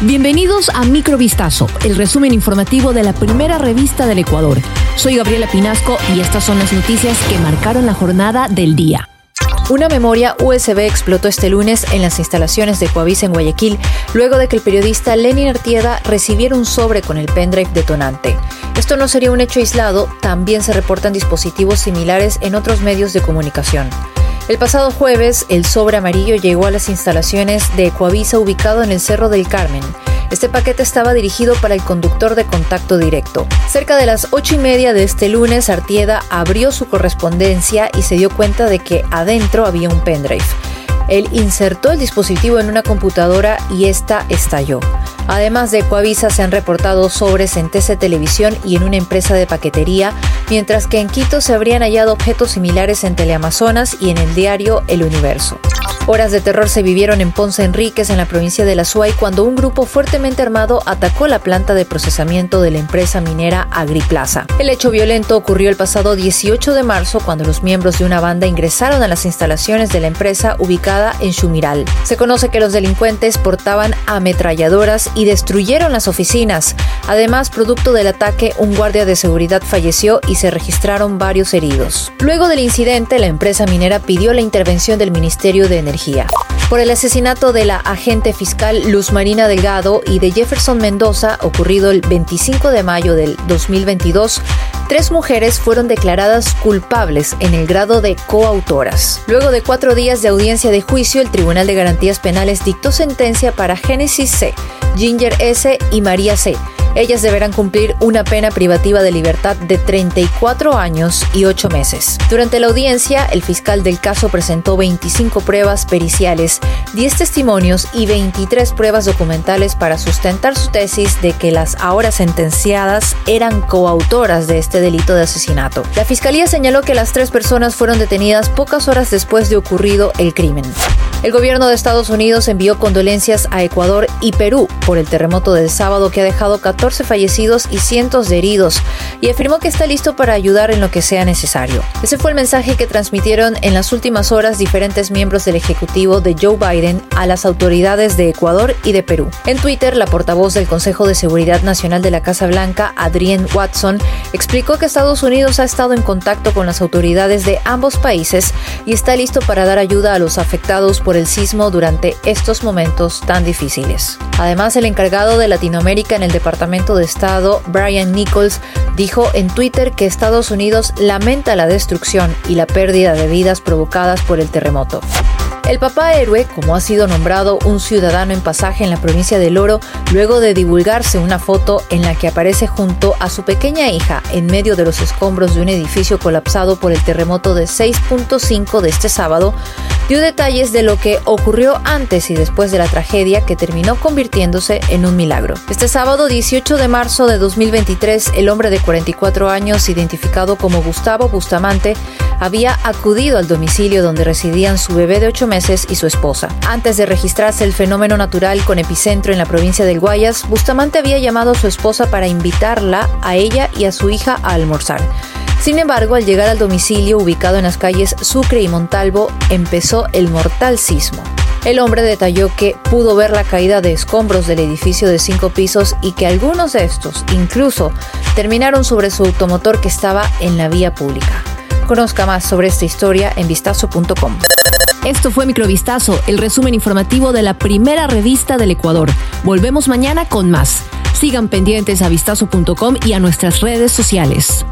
Bienvenidos a Microvistazo, el resumen informativo de la primera revista del Ecuador. Soy Gabriela Pinasco y estas son las noticias que marcaron la jornada del día. Una memoria USB explotó este lunes en las instalaciones de Coavisa en Guayaquil, luego de que el periodista Lenin Artieda recibiera un sobre con el pendrive detonante. Esto no sería un hecho aislado, también se reportan dispositivos similares en otros medios de comunicación. El pasado jueves, el sobre amarillo llegó a las instalaciones de Coavisa ubicado en el Cerro del Carmen. Este paquete estaba dirigido para el conductor de contacto directo. Cerca de las ocho y media de este lunes, Artieda abrió su correspondencia y se dio cuenta de que adentro había un pendrive. Él insertó el dispositivo en una computadora y esta estalló. Además de Coavisa se han reportado sobres en TC Televisión y en una empresa de paquetería, mientras que en Quito se habrían hallado objetos similares en Teleamazonas y en el diario El Universo. Horas de terror se vivieron en Ponce Enríquez, en la provincia de La Suay, cuando un grupo fuertemente armado atacó la planta de procesamiento de la empresa minera Agriplaza. El hecho violento ocurrió el pasado 18 de marzo, cuando los miembros de una banda ingresaron a las instalaciones de la empresa ubicada en Chumiral. Se conoce que los delincuentes portaban ametralladoras y destruyeron las oficinas. Además, producto del ataque, un guardia de seguridad falleció y se registraron varios heridos. Luego del incidente, la empresa minera pidió la intervención del Ministerio de Energía por el asesinato de la agente fiscal Luz Marina Delgado y de Jefferson Mendoza, ocurrido el 25 de mayo del 2022, tres mujeres fueron declaradas culpables en el grado de coautoras. Luego de cuatro días de audiencia de juicio, el Tribunal de Garantías Penales dictó sentencia para Génesis C, Ginger S y María C ellas deberán cumplir una pena privativa de libertad de 34 años y 8 meses. Durante la audiencia, el fiscal del caso presentó 25 pruebas periciales, 10 testimonios y 23 pruebas documentales para sustentar su tesis de que las ahora sentenciadas eran coautoras de este delito de asesinato. La fiscalía señaló que las tres personas fueron detenidas pocas horas después de ocurrido el crimen. El gobierno de Estados Unidos envió condolencias a Ecuador y Perú por el terremoto del sábado que ha dejado 14 fallecidos y cientos de heridos y afirmó que está listo para ayudar en lo que sea necesario. Ese fue el mensaje que transmitieron en las últimas horas diferentes miembros del Ejecutivo de Joe Biden a las autoridades de Ecuador y de Perú. En Twitter, la portavoz del Consejo de Seguridad Nacional de la Casa Blanca, Adrienne Watson, explicó que Estados Unidos ha estado en contacto con las autoridades de ambos países y está listo para dar ayuda a los afectados el sismo durante estos momentos tan difíciles. Además, el encargado de Latinoamérica en el Departamento de Estado, Brian Nichols, dijo en Twitter que Estados Unidos lamenta la destrucción y la pérdida de vidas provocadas por el terremoto. El papá héroe, como ha sido nombrado un ciudadano en pasaje en la provincia del Oro, luego de divulgarse una foto en la que aparece junto a su pequeña hija en medio de los escombros de un edificio colapsado por el terremoto de 6.5 de este sábado, dio detalles de lo que ocurrió antes y después de la tragedia que terminó convirtiéndose en un milagro. Este sábado 18 de marzo de 2023, el hombre de 44 años, identificado como Gustavo Bustamante, había acudido al domicilio donde residían su bebé de 8 meses y su esposa. Antes de registrarse el fenómeno natural con epicentro en la provincia del Guayas, Bustamante había llamado a su esposa para invitarla a ella y a su hija a almorzar. Sin embargo, al llegar al domicilio ubicado en las calles Sucre y Montalvo, empezó el mortal sismo. El hombre detalló que pudo ver la caída de escombros del edificio de cinco pisos y que algunos de estos incluso terminaron sobre su automotor que estaba en la vía pública. Conozca más sobre esta historia en vistazo.com. Esto fue Microvistazo, el resumen informativo de la primera revista del Ecuador. Volvemos mañana con más. Sigan pendientes a vistazo.com y a nuestras redes sociales.